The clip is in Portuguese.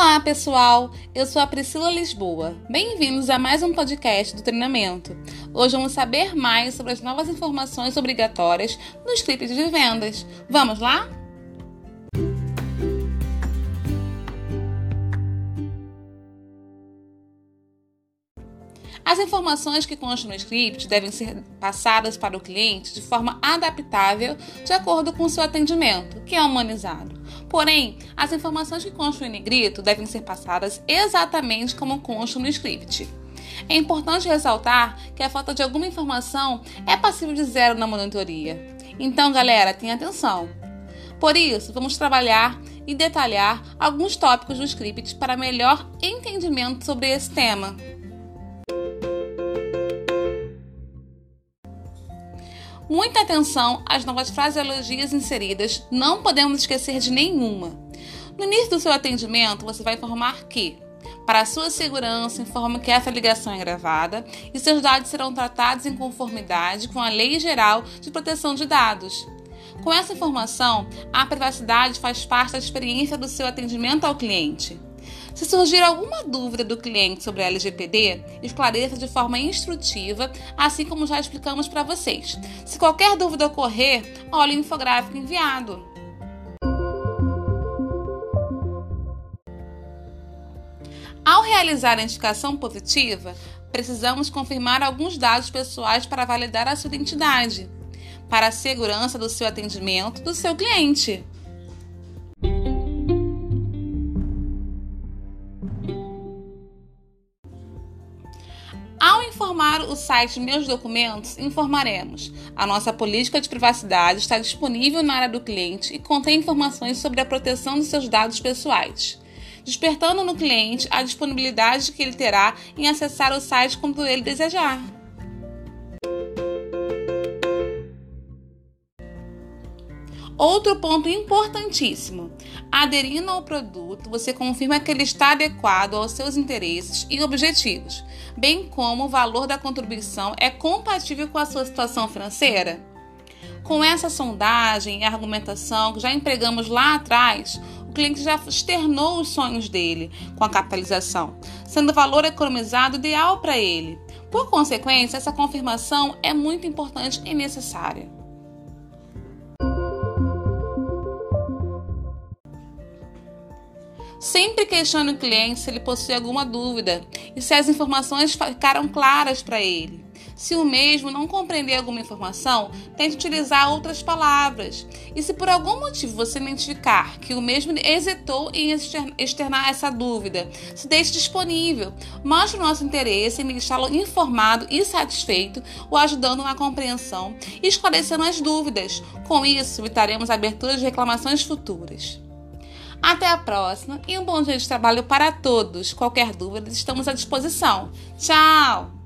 Olá, pessoal! Eu sou a Priscila Lisboa. Bem-vindos a mais um podcast do treinamento. Hoje vamos saber mais sobre as novas informações obrigatórias no script de vendas. Vamos lá? As informações que constam no script devem ser passadas para o cliente de forma adaptável de acordo com o seu atendimento, que é humanizado. Porém, as informações que constam em negrito devem ser passadas exatamente como constam no script. É importante ressaltar que a falta de alguma informação é passível de zero na monitoria. Então, galera, tenha atenção. Por isso, vamos trabalhar e detalhar alguns tópicos do script para melhor entendimento sobre esse tema. Muita atenção às novas fraseologias inseridas, não podemos esquecer de nenhuma. No início do seu atendimento, você vai informar que, para sua segurança, informa que essa ligação é gravada e seus dados serão tratados em conformidade com a Lei Geral de Proteção de Dados. Com essa informação, a privacidade faz parte da experiência do seu atendimento ao cliente. Se surgir alguma dúvida do cliente sobre a LGPD, esclareça de forma instrutiva, assim como já explicamos para vocês. Se qualquer dúvida ocorrer, olhe o infográfico enviado. Ao realizar a indicação positiva, precisamos confirmar alguns dados pessoais para validar a sua identidade, para a segurança do seu atendimento do seu cliente. Informar o site Meus Documentos, informaremos: a nossa política de privacidade está disponível na área do cliente e contém informações sobre a proteção dos seus dados pessoais, despertando no cliente a disponibilidade que ele terá em acessar o site quando ele desejar. Outro ponto importantíssimo: aderindo ao produto, você confirma que ele está adequado aos seus interesses e objetivos, bem como o valor da contribuição é compatível com a sua situação financeira. Com essa sondagem e argumentação que já empregamos lá atrás, o cliente já externou os sonhos dele com a capitalização, sendo o valor economizado ideal para ele. Por consequência, essa confirmação é muito importante e necessária. Sempre questione o cliente se ele possui alguma dúvida e se as informações ficaram claras para ele. Se o mesmo não compreender alguma informação, tente utilizar outras palavras. E se por algum motivo você identificar que o mesmo hesitou em externar essa dúvida, se deixe disponível. Mostre o nosso interesse em deixá-lo informado e satisfeito, o ajudando na compreensão e esclarecendo as dúvidas. Com isso, evitaremos a abertura de reclamações futuras. Até a próxima e um bom dia de trabalho para todos. Qualquer dúvida, estamos à disposição. Tchau!